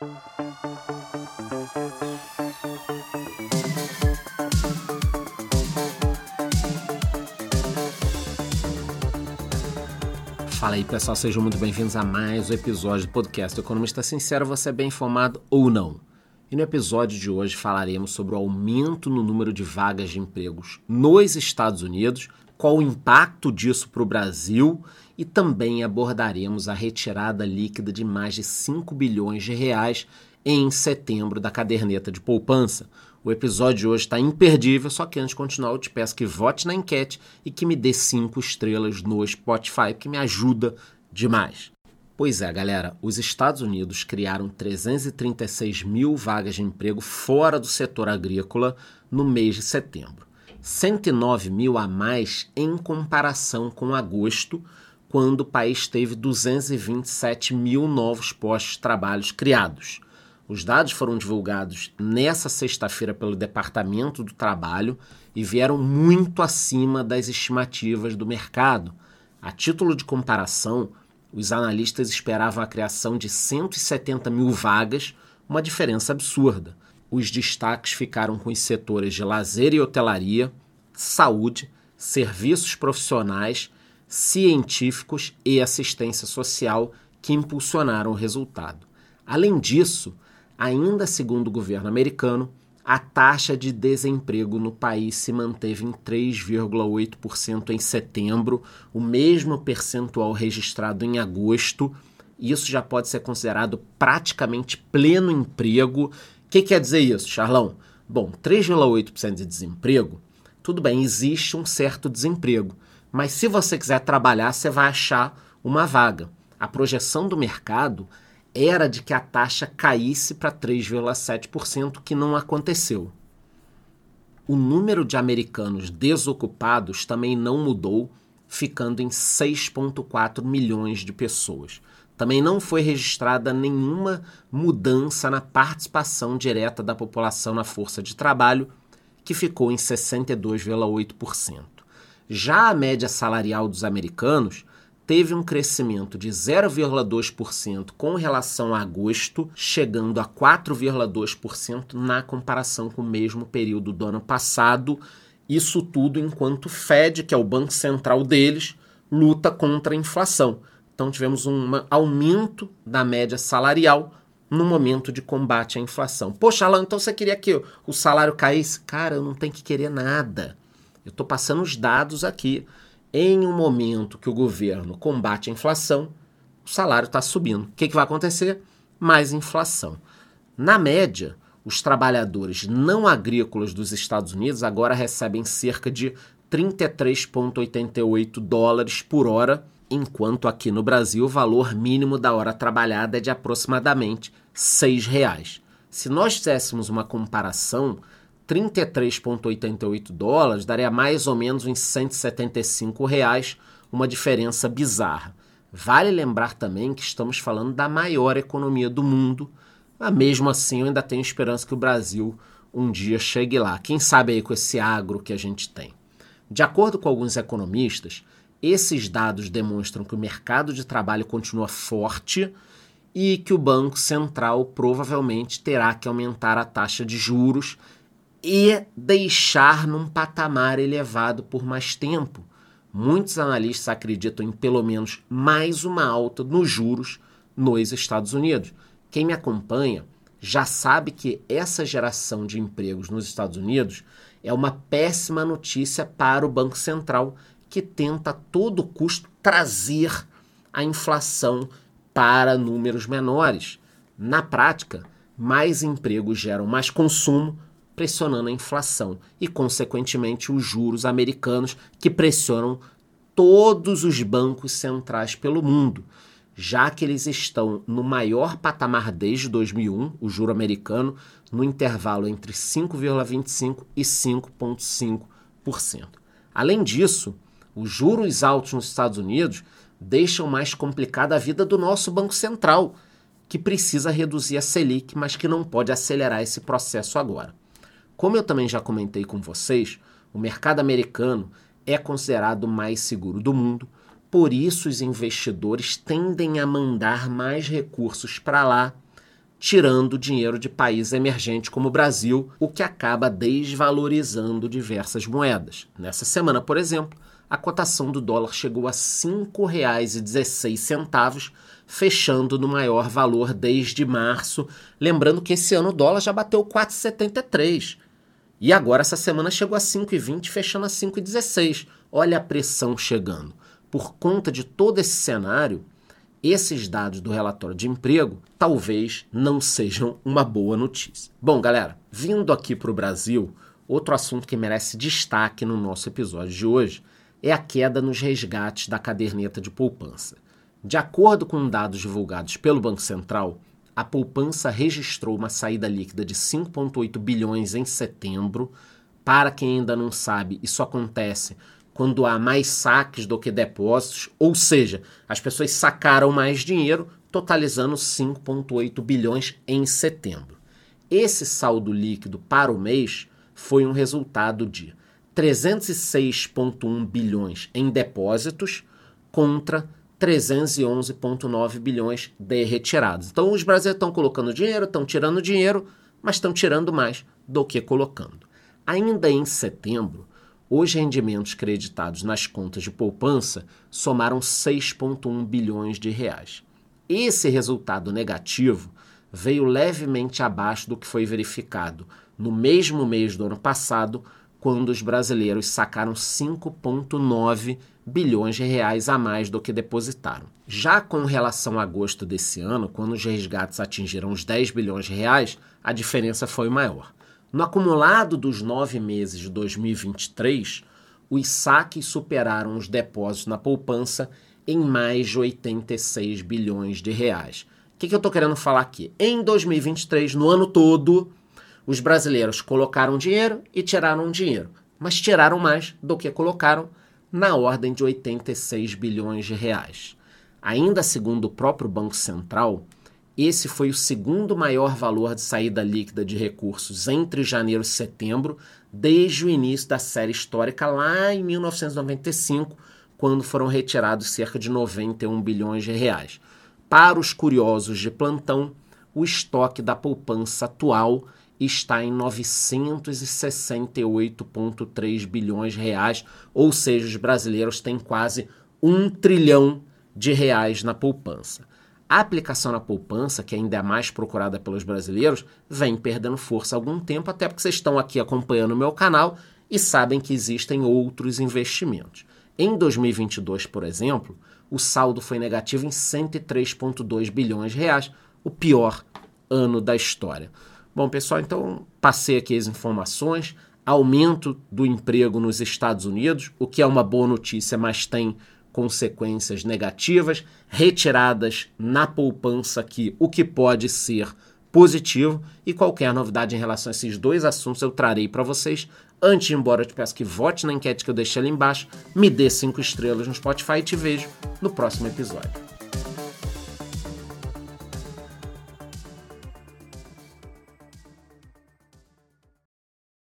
Fala aí pessoal, sejam muito bem-vindos a mais um episódio do podcast Economista Sincero, você é bem informado ou não? E no episódio de hoje falaremos sobre o aumento no número de vagas de empregos nos Estados Unidos, qual o impacto disso para o Brasil e também abordaremos a retirada líquida de mais de 5 bilhões de reais em setembro da caderneta de poupança. O episódio de hoje está imperdível, só que antes de continuar eu te peço que vote na enquete e que me dê 5 estrelas no Spotify, que me ajuda demais. Pois é, galera, os Estados Unidos criaram 336 mil vagas de emprego fora do setor agrícola no mês de setembro. 109 mil a mais em comparação com agosto, quando o país teve 227 mil novos postos de trabalho criados. Os dados foram divulgados nessa sexta-feira pelo Departamento do Trabalho e vieram muito acima das estimativas do mercado. A título de comparação, os analistas esperavam a criação de 170 mil vagas, uma diferença absurda. Os destaques ficaram com os setores de lazer e hotelaria, saúde, serviços profissionais, científicos e assistência social que impulsionaram o resultado. Além disso, Ainda segundo o governo americano, a taxa de desemprego no país se manteve em 3,8% em setembro, o mesmo percentual registrado em agosto. Isso já pode ser considerado praticamente pleno emprego. O que quer dizer isso, Charlão? Bom, 3,8% de desemprego, tudo bem, existe um certo desemprego, mas se você quiser trabalhar, você vai achar uma vaga. A projeção do mercado era de que a taxa caísse para 3,7%, que não aconteceu. O número de americanos desocupados também não mudou, ficando em 6,4 milhões de pessoas. Também não foi registrada nenhuma mudança na participação direta da população na força de trabalho, que ficou em 62,8%. Já a média salarial dos americanos teve um crescimento de 0,2% com relação a agosto, chegando a 4,2% na comparação com o mesmo período do ano passado. Isso tudo enquanto o Fed, que é o banco central deles, luta contra a inflação. Então tivemos um aumento da média salarial no momento de combate à inflação. Poxa, Alan, então você queria que o salário caísse? Cara, eu não tenho que querer nada. Eu estou passando os dados aqui em um momento que o governo combate a inflação, o salário está subindo. O que, que vai acontecer? Mais inflação. Na média, os trabalhadores não agrícolas dos Estados Unidos agora recebem cerca de 33,88 dólares por hora, enquanto aqui no Brasil o valor mínimo da hora trabalhada é de aproximadamente R$ 6,00. Se nós fizéssemos uma comparação 33,88 dólares daria mais ou menos uns 175 reais, uma diferença bizarra. Vale lembrar também que estamos falando da maior economia do mundo, mas mesmo assim eu ainda tenho esperança que o Brasil um dia chegue lá. Quem sabe aí com esse agro que a gente tem. De acordo com alguns economistas, esses dados demonstram que o mercado de trabalho continua forte e que o Banco Central provavelmente terá que aumentar a taxa de juros e deixar num patamar elevado por mais tempo. Muitos analistas acreditam em pelo menos mais uma alta nos juros nos Estados Unidos. Quem me acompanha já sabe que essa geração de empregos nos Estados Unidos é uma péssima notícia para o Banco Central, que tenta a todo custo trazer a inflação para números menores. Na prática, mais empregos geram mais consumo, pressionando a inflação e, consequentemente, os juros americanos que pressionam todos os bancos centrais pelo mundo, já que eles estão no maior patamar desde 2001, o juro americano, no intervalo entre 5,25% e 5,5%. Além disso, os juros altos nos Estados Unidos deixam mais complicada a vida do nosso Banco Central, que precisa reduzir a Selic, mas que não pode acelerar esse processo agora. Como eu também já comentei com vocês, o mercado americano é considerado o mais seguro do mundo, por isso os investidores tendem a mandar mais recursos para lá tirando dinheiro de países emergentes como o Brasil, o que acaba desvalorizando diversas moedas. Nessa semana, por exemplo, a cotação do dólar chegou a R$ 5,16, fechando no maior valor desde março. Lembrando que esse ano o dólar já bateu 4,73. E agora essa semana chegou a 5,20, fechando a 5,16. Olha a pressão chegando. Por conta de todo esse cenário, esses dados do relatório de emprego talvez não sejam uma boa notícia. Bom, galera, vindo aqui para o Brasil, outro assunto que merece destaque no nosso episódio de hoje é a queda nos resgates da caderneta de poupança. De acordo com dados divulgados pelo Banco Central, a poupança registrou uma saída líquida de 5,8 bilhões em setembro. Para quem ainda não sabe, isso acontece quando há mais saques do que depósitos, ou seja, as pessoas sacaram mais dinheiro, totalizando 5,8 bilhões em setembro. Esse saldo líquido para o mês foi um resultado de 306,1 bilhões em depósitos contra 311,9 bilhões de retirados. Então, os brasileiros estão colocando dinheiro, estão tirando dinheiro, mas estão tirando mais do que colocando. Ainda em setembro, os rendimentos creditados nas contas de poupança somaram 6,1 bilhões de reais. Esse resultado negativo veio levemente abaixo do que foi verificado no mesmo mês do ano passado, quando os brasileiros sacaram 5,9 bilhões de reais a mais do que depositaram. Já com relação a agosto desse ano, quando os resgates atingiram os 10 bilhões de reais, a diferença foi maior. No acumulado dos nove meses de 2023, os saques superaram os depósitos na poupança em mais de 86 bilhões de reais. O que, que eu estou querendo falar aqui? Em 2023, no ano todo, os brasileiros colocaram dinheiro e tiraram dinheiro, mas tiraram mais do que colocaram, na ordem de 86 bilhões de reais. Ainda segundo o próprio Banco Central, esse foi o segundo maior valor de saída líquida de recursos entre janeiro e setembro, desde o início da série histórica lá em 1995, quando foram retirados cerca de 91 bilhões de reais. Para os curiosos de plantão, o estoque da poupança atual está em 968,3 bilhões de reais, ou seja, os brasileiros têm quase um trilhão de reais na poupança. A aplicação na poupança, que ainda é mais procurada pelos brasileiros, vem perdendo força há algum tempo, até porque vocês estão aqui acompanhando o meu canal e sabem que existem outros investimentos. Em 2022, por exemplo, o saldo foi negativo em 103,2 bilhões de reais, o pior ano da história. Bom, pessoal, então passei aqui as informações. Aumento do emprego nos Estados Unidos, o que é uma boa notícia, mas tem consequências negativas. Retiradas na poupança aqui, o que pode ser positivo. E qualquer novidade em relação a esses dois assuntos eu trarei para vocês. Antes de ir embora, eu te peço que vote na enquete que eu deixei ali embaixo, me dê cinco estrelas no Spotify e te vejo no próximo episódio.